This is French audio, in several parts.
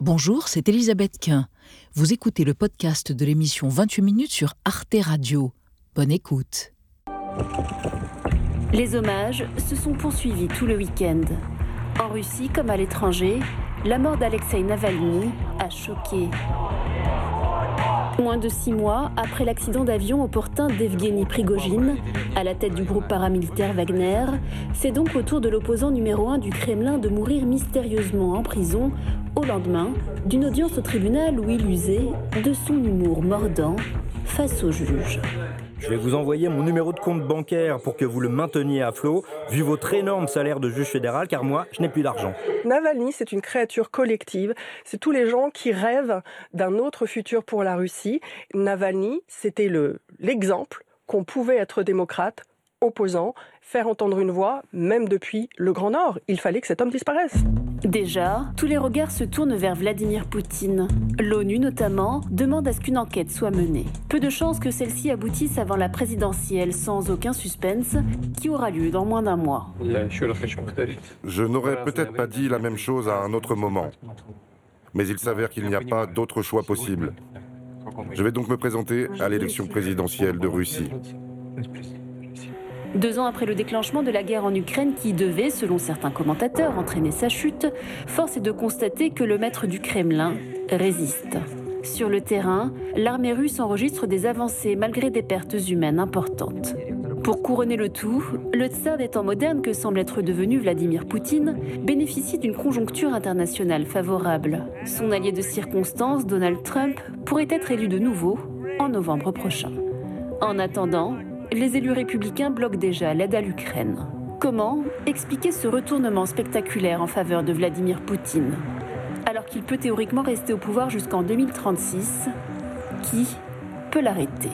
Bonjour, c'est Elisabeth Quint. Vous écoutez le podcast de l'émission 28 minutes sur Arte Radio. Bonne écoute. Les hommages se sont poursuivis tout le week-end. En Russie comme à l'étranger, la mort d'Alexei Navalny a choqué. Moins de six mois après l'accident d'avion opportun d'Evgeny Prigogine, à la tête du groupe paramilitaire Wagner, c'est donc au tour de l'opposant numéro un du Kremlin de mourir mystérieusement en prison au lendemain d'une audience au tribunal où il usait de son humour mordant face au juge. Je vais vous envoyer mon numéro de compte bancaire pour que vous le mainteniez à flot, vu votre énorme salaire de juge fédéral, car moi, je n'ai plus d'argent. Navalny, c'est une créature collective. C'est tous les gens qui rêvent d'un autre futur pour la Russie. Navalny, c'était l'exemple qu'on pouvait être démocrate, opposant, faire entendre une voix, même depuis le Grand Nord. Il fallait que cet homme disparaisse. Déjà, tous les regards se tournent vers Vladimir Poutine. L'ONU notamment demande à ce qu'une enquête soit menée. Peu de chances que celle-ci aboutisse avant la présidentielle sans aucun suspense qui aura lieu dans moins d'un mois. Je n'aurais peut-être pas dit la même chose à un autre moment. Mais il s'avère qu'il n'y a pas d'autre choix possible. Je vais donc me présenter à l'élection présidentielle de Russie. Deux ans après le déclenchement de la guerre en Ukraine qui devait, selon certains commentateurs, entraîner sa chute, force est de constater que le maître du Kremlin résiste. Sur le terrain, l'armée russe enregistre des avancées malgré des pertes humaines importantes. Pour couronner le tout, le tsar des temps modernes que semble être devenu Vladimir Poutine bénéficie d'une conjoncture internationale favorable. Son allié de circonstance, Donald Trump, pourrait être élu de nouveau en novembre prochain. En attendant, les élus républicains bloquent déjà l'aide à l'Ukraine. Comment expliquer ce retournement spectaculaire en faveur de Vladimir Poutine Alors qu'il peut théoriquement rester au pouvoir jusqu'en 2036, qui peut l'arrêter?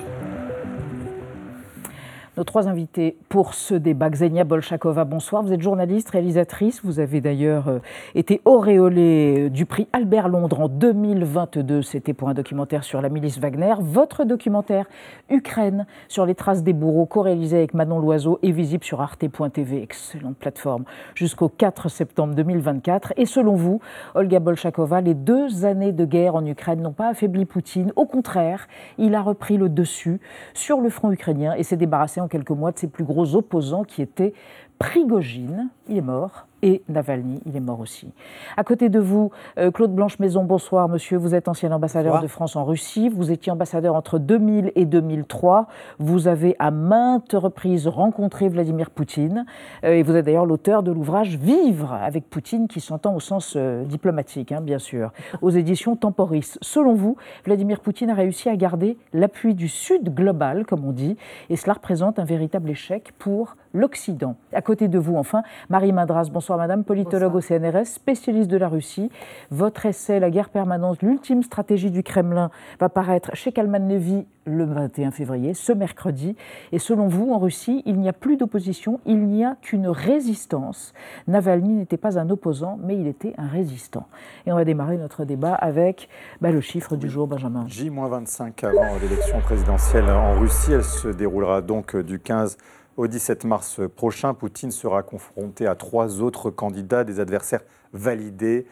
Nos trois invités pour ce débat. Xenia Bolchakova, bonsoir. Vous êtes journaliste, réalisatrice. Vous avez d'ailleurs euh, été auréolée euh, du prix Albert Londres en 2022. C'était pour un documentaire sur la milice Wagner. Votre documentaire Ukraine sur les traces des bourreaux, co-réalisé avec Manon Loiseau, est visible sur arte.tv, excellente plateforme, jusqu'au 4 septembre 2024. Et selon vous, Olga Bolchakova, les deux années de guerre en Ukraine n'ont pas affaibli Poutine. Au contraire, il a repris le dessus sur le front ukrainien et s'est débarrassé quelques mois de ses plus gros opposants qui étaient Prigogine, il est mort, et Navalny, il est mort aussi. À côté de vous, euh, Claude Blanche-Maison, bonsoir monsieur. Vous êtes ancien ambassadeur de France en Russie. Vous étiez ambassadeur entre 2000 et 2003. Vous avez à maintes reprises rencontré Vladimir Poutine. Euh, et vous êtes d'ailleurs l'auteur de l'ouvrage Vivre avec Poutine, qui s'entend au sens euh, diplomatique, hein, bien sûr, aux éditions Temporis. Selon vous, Vladimir Poutine a réussi à garder l'appui du Sud global, comme on dit, et cela représente un véritable échec pour l'Occident. À côté de vous, enfin, Marie Madras, bonsoir madame, politologue au CNRS, spécialiste de la Russie. Votre essai La guerre permanente, l'ultime stratégie du Kremlin, va paraître chez Kalman Levy le 21 février, ce mercredi. Et selon vous, en Russie, il n'y a plus d'opposition, il n'y a qu'une résistance. Navalny n'était pas un opposant, mais il était un résistant. Et on va démarrer notre débat avec bah, le chiffre du jour, Benjamin. J-25 avant l'élection présidentielle en Russie. Elle se déroulera donc du 15 au 17 mars prochain, Poutine sera confronté à trois autres candidats, des adversaires validés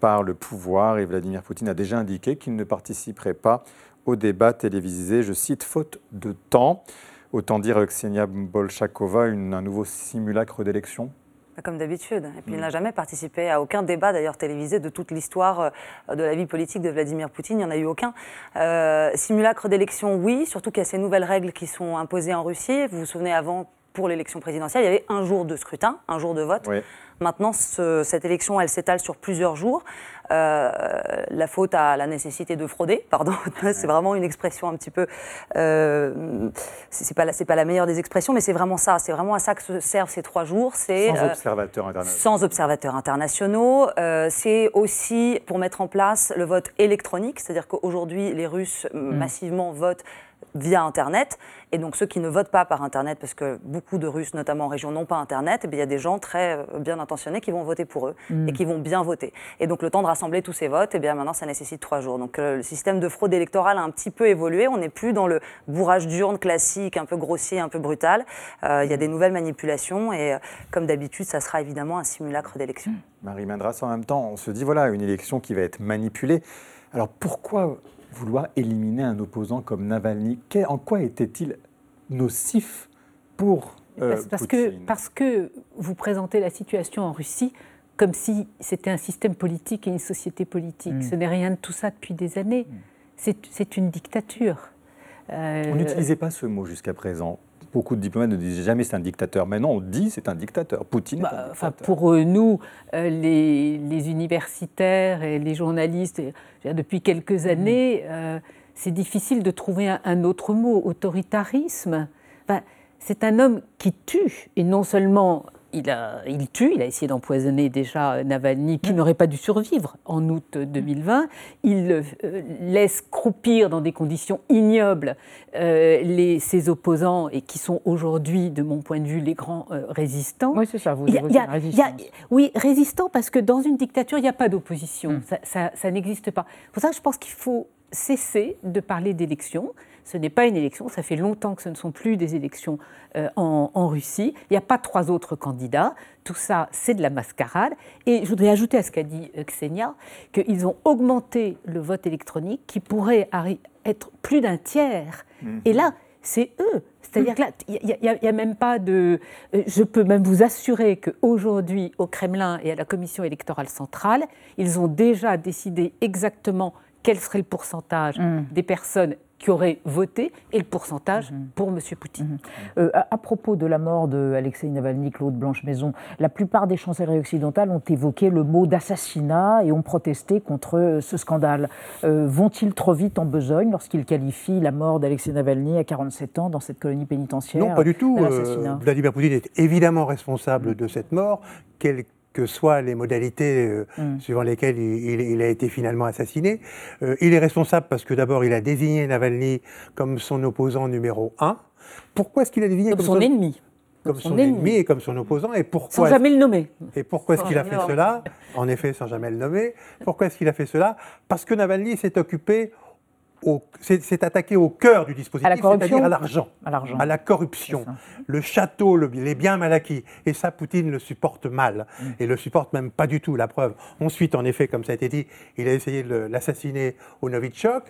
par le pouvoir. Et Vladimir Poutine a déjà indiqué qu'il ne participerait pas au débat télévisé, je cite, faute de temps. Autant dire Ksenia Bolchakova, un nouveau simulacre d'élection comme d'habitude. Et puis il n'a jamais participé à aucun débat d'ailleurs télévisé de toute l'histoire euh, de la vie politique de Vladimir Poutine. Il n'y en a eu aucun. Euh, simulacre d'élection, oui, surtout qu'il y a ces nouvelles règles qui sont imposées en Russie. Vous vous souvenez, avant, pour l'élection présidentielle, il y avait un jour de scrutin, un jour de vote. Maintenant, cette élection, elle s'étale sur plusieurs jours. Euh, la faute à la nécessité de frauder, pardon, c'est vraiment une expression un petit peu. Euh, c'est pas, pas la meilleure des expressions, mais c'est vraiment ça. C'est vraiment à ça que se servent ces trois jours. Sans euh, observateurs internationaux. Sans observateurs internationaux. Euh, c'est aussi pour mettre en place le vote électronique, c'est-à-dire qu'aujourd'hui, les Russes mm. massivement votent via Internet. Et donc ceux qui ne votent pas par Internet, parce que beaucoup de Russes, notamment en région, n'ont pas Internet, eh il y a des gens très euh, bien intentionnés qui vont voter pour eux mm. et qui vont bien voter. Et donc le temps de rassembler tous ces votes, eh bien maintenant ça nécessite trois jours. Donc euh, le système de fraude électorale a un petit peu évolué. On n'est plus dans le bourrage d'urne classique, un peu grossier, un peu brutal. Euh, il y a des nouvelles manipulations et comme d'habitude, ça sera évidemment un simulacre d'élection. Marie Mandras, en même temps, on se dit voilà, une élection qui va être manipulée. Alors pourquoi vouloir éliminer un opposant comme Navalny En quoi était-il nocif pour euh, parce, que, parce que vous présentez la situation en Russie comme si c'était un système politique et une société politique. Hmm. Ce n'est rien de tout ça depuis des années. Hmm. C'est une dictature. Euh, on n'utilisait pas ce mot jusqu'à présent. Beaucoup de diplomates ne disaient jamais c'est un dictateur. Maintenant, on dit c'est un dictateur. Poutine est un bah, dictateur. Enfin, pour euh, nous, les, les, universitaires et les journalistes, depuis quelques hmm. années, c'est difficile de trouver un, autre mot. Autoritarisme, c'est un homme qui tue, et non seulement il, a, il tue, il a essayé d'empoisonner déjà Navalny, qui n'aurait pas dû survivre en août 2020. Il euh, laisse croupir dans des conditions ignobles euh, les, ses opposants, et qui sont aujourd'hui, de mon point de vue, les grands euh, résistants. Oui, c'est ça, vous évoquez résistants. Oui, résistants, parce que dans une dictature, il n'y a pas d'opposition. Mm. Ça, ça, ça n'existe pas. C'est pour ça que je pense qu'il faut cesser de parler d'élections. Ce n'est pas une élection, ça fait longtemps que ce ne sont plus des élections euh, en, Russie. Il n'y a pas trois autres candidats. Tout ça, c'est de la mascarade. Et je voudrais ajouter à ce qu'a dit euh, Ksenia qu'ils ont augmenté le vote électronique qui pourrait être plus d'un tiers. Mhm. Et là, c'est eux. C'est-à-dire que là, il n'y a, même pas de... Euh, je peux même vous assurer qu'aujourd'hui, au Kremlin et à la Commission électorale centrale, ils ont déjà décidé exactement quel serait le pourcentage mm. des personnes qui auraient voté et le pourcentage mm-hmm. pour M. Poutine. Mm-hmm. Euh, à, propos de la mort d'Alexei Navalny, Claude Blanche-Maison, la plupart des chancelleries occidentales ont évoqué le mot d'assassinat et ont protesté contre euh, ce scandale. Euh, vont-ils trop vite en besogne lorsqu'ils qualifient la mort d'Alexei Navalny à 47 ans dans cette colonie pénitentiaire Non, pas du tout. Vladimir Poutine est évidemment responsable de cette mort. Quel que soient les modalités euh, mm. suivant lesquelles il, a été finalement assassiné. Euh, il est responsable parce que d'abord, il a désigné Navalny comme son opposant numéro un. Pourquoi est-ce qu'il a désigné comme, son, ennemi comme son, ennemi. et comme son opposant et pourquoi sans jamais le nommer. Et pourquoi est-ce qu'il a fait cela En effet, sans jamais le nommer. Pourquoi est-ce qu'il a fait cela? Parce que Navalny s'est occupé c'est attaqué au cœur du dispositif, c'est-à-dire à l'argent, à, la corruption, le château, les biens mal acquis. Et ça, Poutine le supporte mal, mm. et le supporte même pas du tout, la preuve. Ensuite, en effet, comme ça a été dit, il a essayé de l'assassiner au Novichok.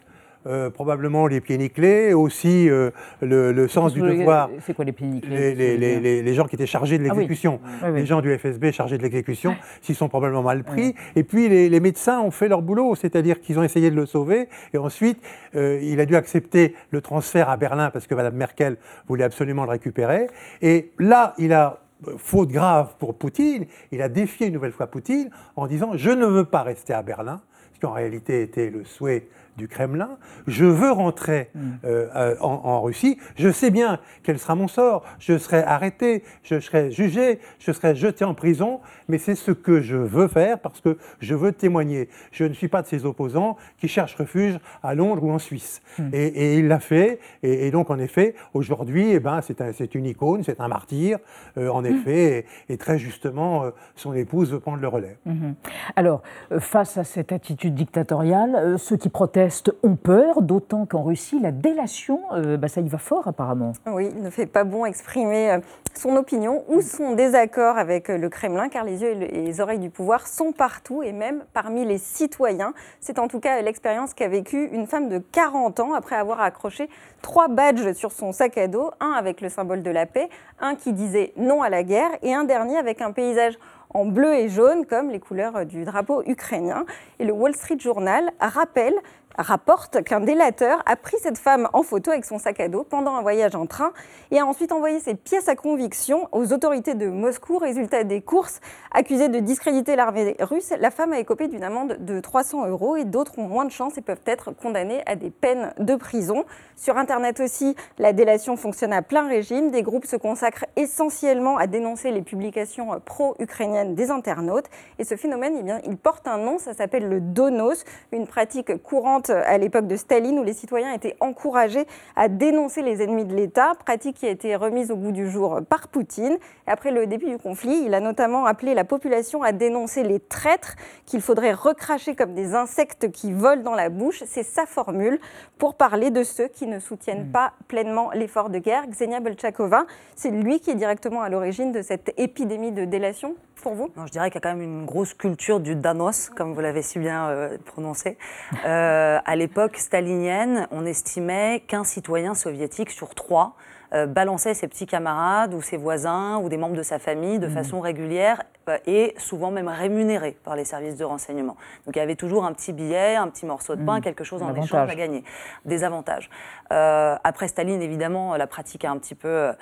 Euh, probablement les pieds nickelés, aussi euh, le, sens du devoir. C'est quoi les pieds nickelés les, gens qui étaient chargés de ah l'exécution, les gens du FSB chargés de l'exécution, s'ils sont probablement mal pris. Et puis les, médecins ont fait leur boulot, c'est-à-dire qu'ils ont essayé de le sauver, et ensuite euh, il a dû accepter le transfert à Berlin parce que Mme Merkel voulait absolument le récupérer. Et là, il a faute grave pour Poutine, il a défié une nouvelle fois Poutine en disant je ne veux pas rester à Berlin, ce qui en réalité était le souhait du Kremlin, je veux rentrer mm. euh, euh, en, Russie, je sais bien quel sera mon sort, je serai arrêté, je serai jugé, je serai jeté en prison, mais c'est ce que je veux faire parce que je veux témoigner. Je ne suis pas de ces opposants qui cherchent refuge à Londres ou en Suisse. Mm. Et, il l'a fait, et, donc en effet, aujourd'hui, eh ben, c'est une icône, c'est un martyr, euh, en mm. effet, et, très justement, son épouse veut prendre le relais. Mm-hmm. Alors, face à cette attitude dictatoriale, ceux qui protestent ont peur, d'autant qu'en Russie, la délation, euh, bah, ça y va fort apparemment. Oui, il ne fait pas bon exprimer euh, son opinion ou son désaccord avec euh, le Kremlin, car les yeux et les oreilles du pouvoir sont partout et même parmi les citoyens. C'est en tout cas l'expérience qu'a vécue une femme de 40 ans après avoir accroché trois badges sur son sac à dos, un avec le symbole de la paix, un qui disait non à la guerre et un dernier avec un paysage en bleu et jaune, comme les couleurs du drapeau ukrainien. Et le Wall Street Journal rappelle rapporte qu'un délateur a pris cette femme en photo avec son sac à dos pendant un voyage en train et a ensuite envoyé ses pièces à conviction aux autorités de Moscou. Résultat des courses, accusée de discréditer l'armée russe, la femme a écopé d'une amende de 300 euros et d'autres ont moins de chance et peuvent être condamnés à des peines de prison. Sur Internet aussi, la délation fonctionne à plein régime. Des groupes se consacrent essentiellement à dénoncer les publications pro-ukrainiennes des internautes. Et ce phénomène, eh bien, il porte un nom, ça s'appelle le donos, une pratique courante à l'époque de Staline où les citoyens étaient encouragés à dénoncer les ennemis de l'État, pratique qui a été remise au goût du jour par Poutine. après le début du conflit, il a notamment appelé la population à dénoncer les traîtres qu'il faudrait recracher comme des insectes qui volent dans la bouche. C'est sa formule pour parler de ceux qui ne soutiennent hmm. pas pleinement l'effort de guerre. Xenia Belchakova, c'est lui qui est directement à l'origine de cette épidémie de délation? Pour vous Je dirais qu'il y a quand même une grosse culture du Danos, comme vous l'avez si bien euh, prononcé. Euh, à l'époque stalinienne, on estimait qu'un citoyen soviétique sur trois euh, balançait ses petits camarades ou ses voisins ou des membres de sa famille de hmm. façon régulière euh, et souvent même rémunéré par les services de renseignement. Donc il y avait toujours un petit billet, un petit morceau de pain, mmh. quelque chose en échange à gagner. Des avantages. Euh, après Staline, évidemment, la pratique a un petit peu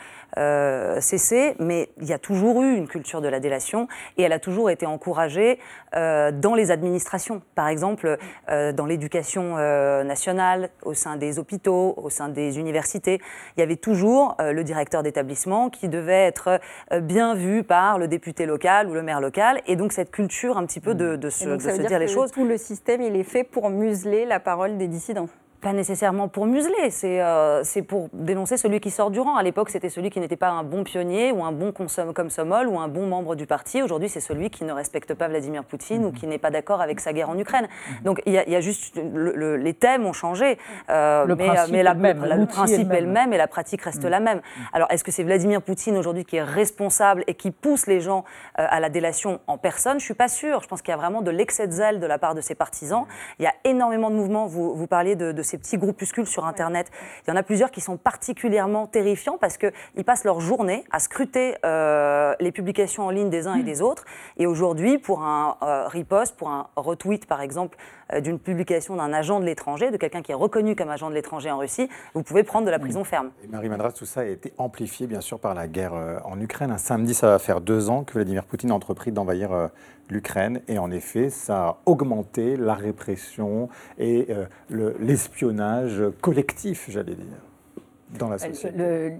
cessé, mais il y a toujours eu une culture de la délation et elle a toujours été encouragée dans les administrations. Par exemple, dans l'éducation nationale, au sein des hôpitaux, au sein des universités, il y avait toujours le directeur d'établissement qui devait être bien vu par le député local ou le maire local, et donc cette culture un petit peu de, de se, de se dire, dire les choses. Tout le système, il est fait pour museler la parole des dissidents pas nécessairement pour museler, c'est euh, pour dénoncer celui qui sort du rang. À l'époque, c'était celui qui n'était pas un bon pionnier ou un bon comme Somol ou un bon membre du parti. Aujourd'hui, c'est celui qui ne respecte pas Vladimir Poutine ou mhm. qui n'est pas d'accord avec sa guerre en Ukraine. Mhm. Donc il y, a juste les thèmes ont changé, euh, le mais, principe mais la, même, le principe est le même et la pratique reste mhm. la même. Alors est-ce que c'est Vladimir Poutine aujourd'hui qui est responsable et qui pousse les gens euh, à la délation en personne? Je suis pas sûre. Je pense qu'il y a vraiment de l'excès de zèle de la part de ses partisans. Il y a énormément de mouvements. Vous, vous parliez de, de ces petits groupuscules sur Internet. Il y en a plusieurs qui sont particulièrement terrifiants parce qu'ils passent leur journée à scruter euh, les publications en ligne des uns et hmm. des autres. Et aujourd'hui, pour un euh, riposte, pour un retweet par exemple euh, d'une publication d'un agent de l'étranger, de quelqu'un qui est reconnu comme agent de l'étranger en Russie, vous pouvez prendre de la prison ferme. Et Marie Madras, tout ça a été amplifié bien sûr par la guerre en Ukraine. Un samedi, ça va faire deux ans que Vladimir Poutine a entrepris d'envahir l'Ukraine. Et en effet, ça a augmenté la répression et euh, l'espionnage collectif, j'allais dire, dans la société.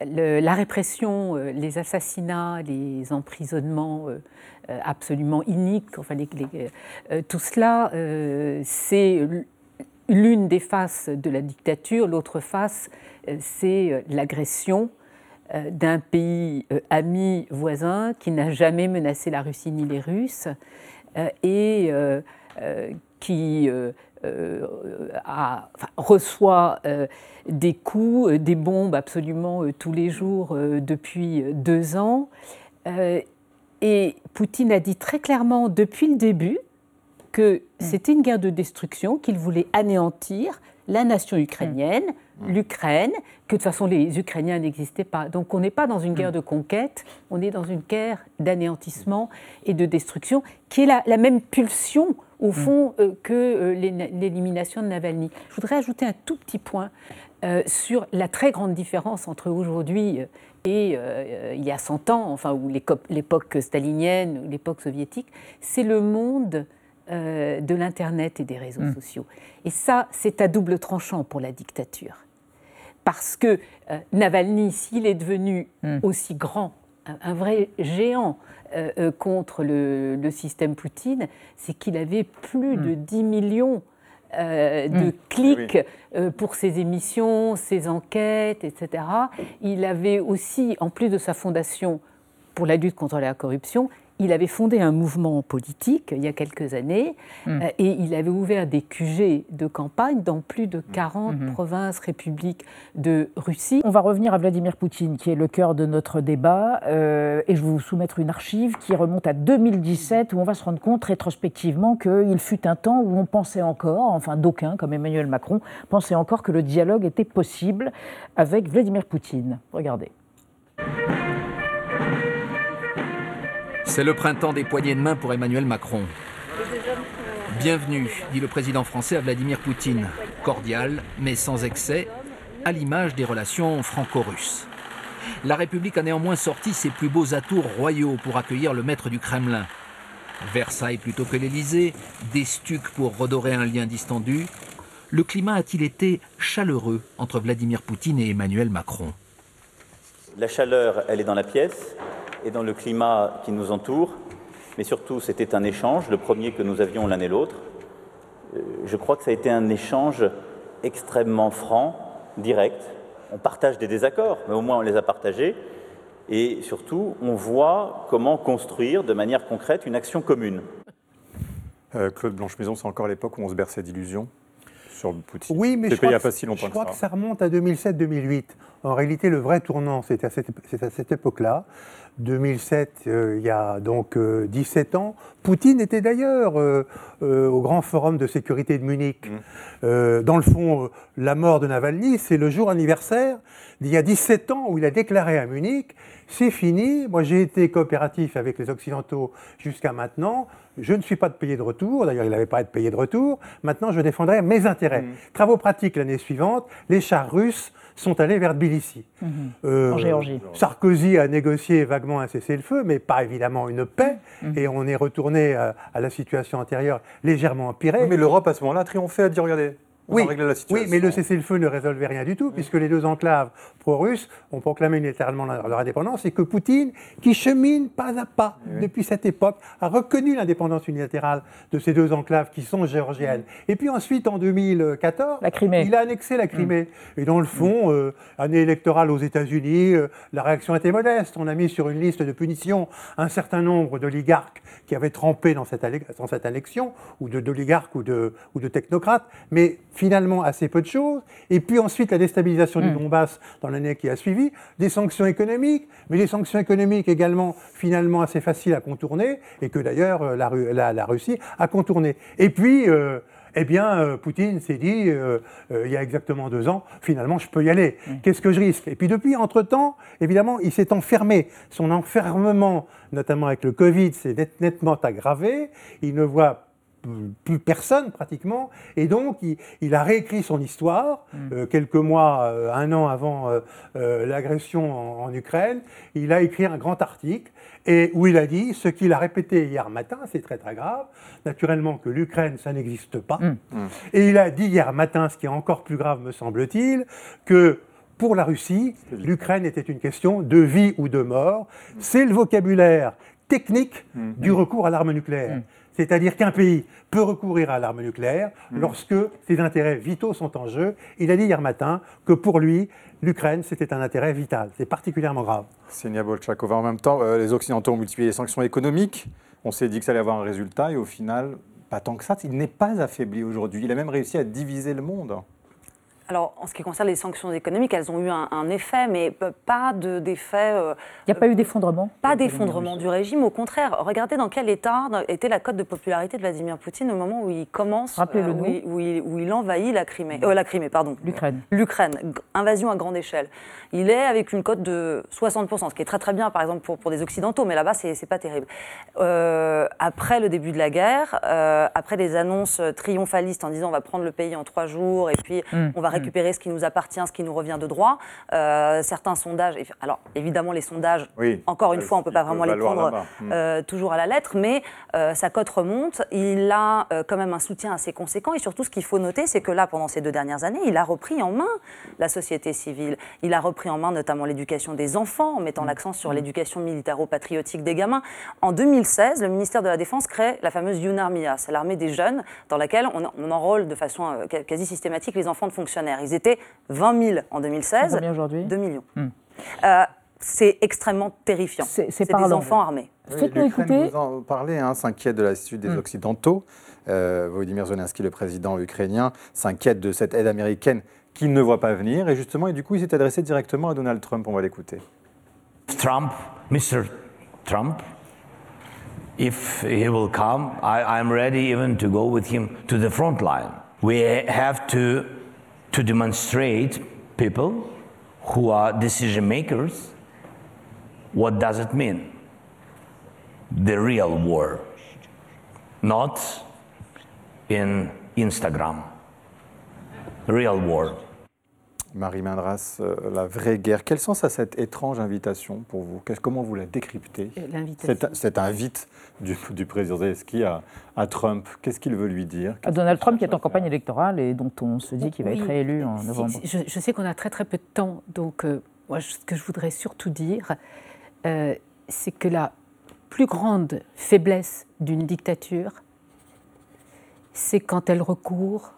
la répression, euh, les assassinats, les emprisonnements euh, absolument iniques, enfin, tout cela, c'est l'une des faces de la dictature. L'autre face, c'est l'agression d'un pays euh, ami voisin qui n'a jamais menacé la Russie ni les Russes euh, et qui reçoit des coups, des bombes absolument tous les jours depuis deux ans. et Poutine a dit très clairement depuis le début que mm. c'était une guerre de destruction, qu'il voulait anéantir la nation ukrainienne, mm. l'Ukraine, que de toute façon les Ukrainiens n'existaient pas. Donc on n'est pas dans une guerre mm. de conquête, on est dans une guerre d'anéantissement et de destruction, qui est la, même pulsion au fond euh, que euh, l'élimination de Navalny. Je voudrais ajouter un tout petit point euh, sur la très grande différence entre aujourd'hui et il y a 100 ans, enfin, ou l'époque stalinienne, ou l'époque soviétique, c'est le monde euh, de l'Internet et des réseaux hmm. sociaux. Et ça, c'est à double tranchant pour la dictature. Parce que euh, Navalny, s'il est devenu hmm. aussi grand, un, vrai géant euh, contre le, système Poutine, c'est qu'il avait plus hmm. de 10 millions de clics pour ses émissions, ses enquêtes, etc. Il avait aussi, en plus de sa fondation pour la lutte contre la corruption, il avait fondé un mouvement politique il y a quelques années hmm. euh, et il avait ouvert des QG de campagne dans plus de 40 hmm. hmm. provinces, républiques de Russie. On va revenir à Vladimir Poutine, qui est le cœur de notre débat, euh, et je vais vous soumettre une archive qui remonte à 2017, où on va se rendre compte rétrospectivement qu'il fut un temps où on pensait encore, enfin d'aucuns, comme Emmanuel Macron, pensaient encore que le dialogue était possible avec Vladimir Poutine. Regardez. C'est le printemps des poignées de main pour Emmanuel Macron. Bienvenue, dit le président français à Vladimir Poutine. Cordial, mais sans excès, à l'image des relations franco-russes. La République a néanmoins sorti ses plus beaux atours royaux pour accueillir le maître du Kremlin. Versailles plutôt que l'Élysée, des stucs pour redorer un lien distendu. Le climat a-t-il été chaleureux entre Vladimir Poutine et Emmanuel Macron? La chaleur, elle est dans la pièce et dans le climat qui nous entoure, mais surtout c'était un échange, le premier que nous avions l'un et l'autre. je crois que ça a été un échange extrêmement franc, direct. On partage des désaccords, mais au moins on les a partagés. Et surtout, on voit comment construire de manière concrète une action commune. Euh, Claude Blanche-Maison, c'est encore l'époque où on se berçait d'illusions sur Poutine. Oui, mais je crois, que, pas si longtemps je crois que, ça. remonte à 2007-2008. En réalité, le vrai tournant, c'est à cette, époque-là. 2007, euh, il y a donc 17 euh, ans. Poutine était d'ailleurs au grand forum de sécurité de Munich. Mmh. dans le fond, la mort de Navalny, c'est le jour anniversaire d'il y a 17 ans où il a déclaré à Munich c'est fini. Moi, j'ai été coopératif avec les Occidentaux jusqu'à maintenant. Je ne suis pas de payer de retour. D'ailleurs, il n'avait pas à être payé de retour. Maintenant, je défendrai mes intérêts. Mmh. Travaux pratiques l'année suivante, les chars russes sont allés vers Tbilissi. Mmh. Euh, en Géorgie. Sarkozy a négocié vaguement un cessez-le-feu, mais pas évidemment une paix. Mmh. Et on est retourné à, la situation antérieure légèrement empirée. mais l'Europe, à ce moment-là, a triomphé, a dit regardez, oui, oui, mais le cessez-le-feu ne résolvait rien du tout, puisque les deux enclaves pro-russes ont proclamé unilatéralement leur indépendance et que Poutine, qui chemine pas à pas depuis cette époque, a reconnu l'indépendance unilatérale de ces deux enclaves qui sont géorgiennes. Et puis ensuite, en 2014, il a annexé la Crimée. Et dans le fond, euh, année électorale aux États-Unis, euh, la réaction était modeste. On a mis sur une liste de punitions un certain nombre d'oligarques qui avaient trempé dans cette, dans cette annexion, ou d'oligarques ou de, ou de technocrates, mais finalement assez peu de choses. Et puis ensuite, la déstabilisation du mm. Donbass dans l'année qui a suivi, des sanctions économiques, mais des sanctions économiques également finalement assez faciles à contourner, et que d'ailleurs euh, la, la, Russie a contourné. Et puis, euh, eh bien, euh, Poutine s'est dit, il y a exactement deux ans, finalement, je peux y aller. Qu'est-ce que je risque? Et puis depuis, entre-temps, évidemment, il s'est enfermé. Son enfermement, notamment avec le Covid, s'est nettement aggravé. Il ne voit plus personne pratiquement. Et donc, il, a réécrit son histoire mm. euh, quelques mois, euh, un an avant euh, l'agression en, Ukraine. Il a écrit un grand article et où il a dit ce qu'il a répété hier matin, c'est très très grave, naturellement que l'Ukraine, ça n'existe pas. Mm. Mm. Et il a dit hier matin, ce qui est encore plus grave me semble-t-il, que pour la Russie, l'Ukraine était une question de vie ou de mort. C'est le vocabulaire technique du recours à l'arme nucléaire. C'est-à-dire qu'un pays peut recourir à l'arme nucléaire mm. lorsque ses intérêts vitaux sont en jeu. Il a dit hier matin que pour lui, l'Ukraine, c'était un intérêt vital. C'est particulièrement grave. Senia Bolchakova, en même temps, euh, les Occidentaux ont multiplié les sanctions économiques. On s'est dit que ça allait avoir un résultat et au final, pas tant que ça. Il n'est pas affaibli aujourd'hui. Il a même réussi à diviser le monde. Alors, en ce qui concerne les sanctions économiques, elles ont eu un, effet, mais pas d'effet. Euh, Il n'y a pas eu d'effondrement Pas d'effondrement du régime. Au contraire, regardez dans quel état était la cote de popularité de Vladimir Poutine au moment où il commence, euh, où, il, où, il, envahit la Crimée. Euh, la Crimée, pardon. L'Ukraine. L'Ukraine, invasion à grande échelle. Il est avec une cote de 60%, ce qui est très très bien, par exemple, pour, pour des Occidentaux, mais là-bas, c'est pas terrible. après le début de la guerre, après des annonces triomphalistes en disant on va prendre le pays en trois jours et puis hum. on va récupérer ce qui nous appartient, ce qui nous revient de droit. Euh, certains sondages, alors évidemment les sondages, encore une fois, on ne peut pas vraiment les prendre euh, toujours à la lettre, mais euh, sa cote remonte. Il a quand même un soutien assez conséquent et surtout ce qu'il faut noter, c'est que là, pendant ces deux dernières années, il a repris en main la société civile. Il a repris en main notamment l'éducation des enfants, en mettant mm. l'accent sur mm. l'éducation militaro-patriotique des gamins. En 2016, le ministère de la Défense crée la fameuse Yunarmia, c'est l'armée des jeunes, dans laquelle on, on enrôle de façon quasi systématique les enfants de fonctionnaires. Ils étaient 20 000 en 2016. Combien aujourd'hui 2 millions. Hmm. Euh, c'est extrêmement terrifiant. C'est des enfants armés. Faites-nous écouter. Vous en parlez, hein, s'inquiète de l'attitude des hmm. Occidentaux. Euh, Volodymyr Zelensky, le président ukrainien, s'inquiète de cette aide américaine qu'il ne voit pas venir. Et justement, et du coup, il s'est adressé directement à Donald Trump. On va l'écouter. Trump, Mr. Trump, if he will come, I, I'm ready even to go with him to the front line. We have to to demonstrate people who are decision makers what does it mean? The real war not in instagram. Real war Marie Mindras, euh, la vraie guerre. Quel sens a cette étrange invitation pour vous Comment vous la décryptez cette, cette, invite du, président Zelensky à, à Trump, qu'est-ce qu'il veut lui dire À Donald Trump qui est en campagne électorale et dont on se dit qu'il va être réélu en novembre. Je, sais qu'on a très très peu de temps, donc euh, moi, ce que je voudrais surtout dire, euh, c'est que la plus grande faiblesse d'une dictature, c'est quand elle recourt euh,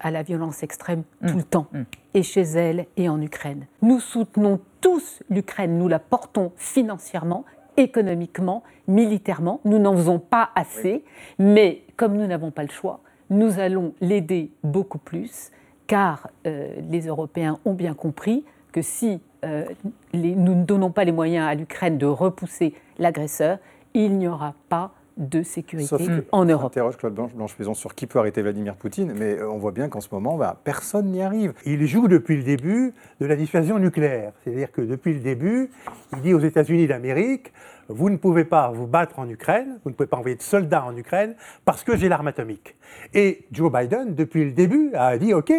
à la violence extrême tout le temps, et chez elle et en Ukraine. Nous soutenons tous l'Ukraine, nous la portons financièrement, économiquement, militairement. Nous n'en faisons pas assez, mais comme nous n'avons pas le choix, nous allons l'aider beaucoup plus, car euh, les Européens ont bien compris que si euh, nous ne donnons pas les moyens à l'Ukraine de repousser l'agresseur, il n'y aura pas de sécurité en Europe. interroge Claude Blanche, Blanche sur qui peut arrêter Vladimir Poutine, mais euh, on voit bien qu'en ce moment, bah, personne n'y arrive. Il joue depuis le début de la dissuasion nucléaire. C'est-à-dire que depuis le début, il dit aux États-Unis d'Amérique, vous ne pouvez pas vous battre en Ukraine, vous ne pouvez pas envoyer de soldats en Ukraine parce que j'ai l'arme atomique. Et Joe Biden, depuis le début, a dit, OK,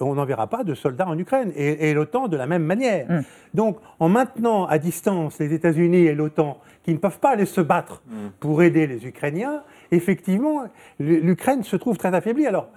on n'enverra pas de soldats en Ukraine, et, l'OTAN de la même manière. Mm. Donc, en maintenant à distance les États-Unis et l'OTAN, qui ne peuvent pas aller se battre mm. pour aider les Ukrainiens, effectivement, l'Ukraine se trouve très affaiblie. Alors,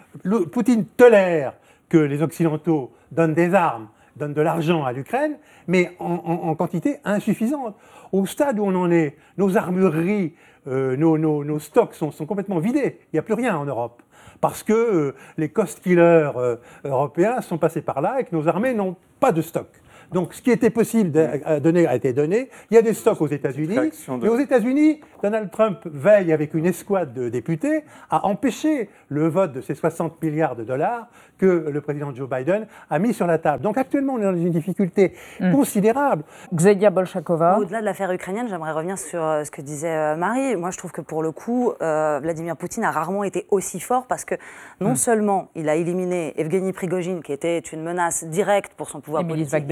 Poutine tolère que les Occidentaux donnent des armes, donnent de l'argent à l'Ukraine, mais en, quantité insuffisante. Au stade où on en est, nos armureries, euh, nos, stocks sont, sont complètement vidés. Il n'y a plus rien en Europe parce que euh, les cost killers euh, européens sont passés par là et que nos armées n'ont pas de stock. Donc ce qui était possible à donner a été donné. Il y a des stocks aux États-Unis. Et aux États-Unis, Donald Trump veille avec une escouade de députés à empêcher le vote de ces 60 milliards de dollars que le président Joe Biden a mis sur la table. Donc actuellement, on est dans une difficulté hmm. considérable. Xenia Bolshakova. Au-delà de l'affaire ukrainienne, j'aimerais revenir sur euh, ce que disait euh, Marie. Moi, je trouve que pour le coup, euh, Vladimir Poutine a rarement été aussi fort parce que non hmm. seulement il a éliminé Evgeny Prigogine, qui était une menace directe pour son pouvoir politique,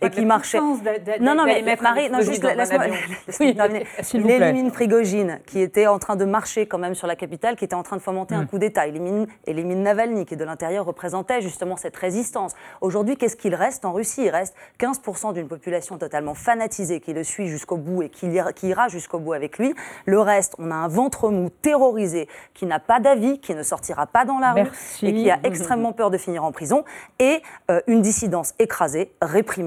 et qui marchait. non, non, mais Marie, non, juste laisse-moi terminer. Il élimine Prigogine, qui était en train de marcher quand même sur la capitale, qui était en train de fomenter un hmm. coup d'État. Il élimine, élimine Navalny, qui de l'intérieur représentait justement cette résistance. Aujourd'hui, qu'est-ce qu'il reste en Russie? Il reste 15% d'une population totalement fanatisée qui le suit jusqu'au bout et qui ira, jusqu'au bout avec lui. Le reste, on a un ventre mou terrorisé qui n'a pas d'avis, qui ne sortira pas dans la rue et qui a extrêmement peur de finir en prison et euh, une dissidence écrasée, réprimée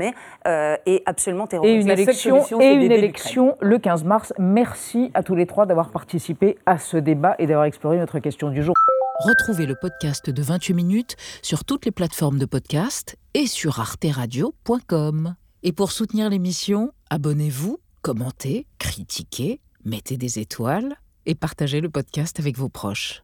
euh, et absolument terrorisée. Et une élection, et une élection le 15 mars. Merci à tous les trois d'avoir participé à ce débat et d'avoir exploré notre question du jour. Retrouvez le podcast de 28 minutes sur toutes les plateformes de podcast et sur arteradio.com. Et pour soutenir l'émission, abonnez-vous, commentez, critiquez, mettez des étoiles et partagez le podcast avec vos proches.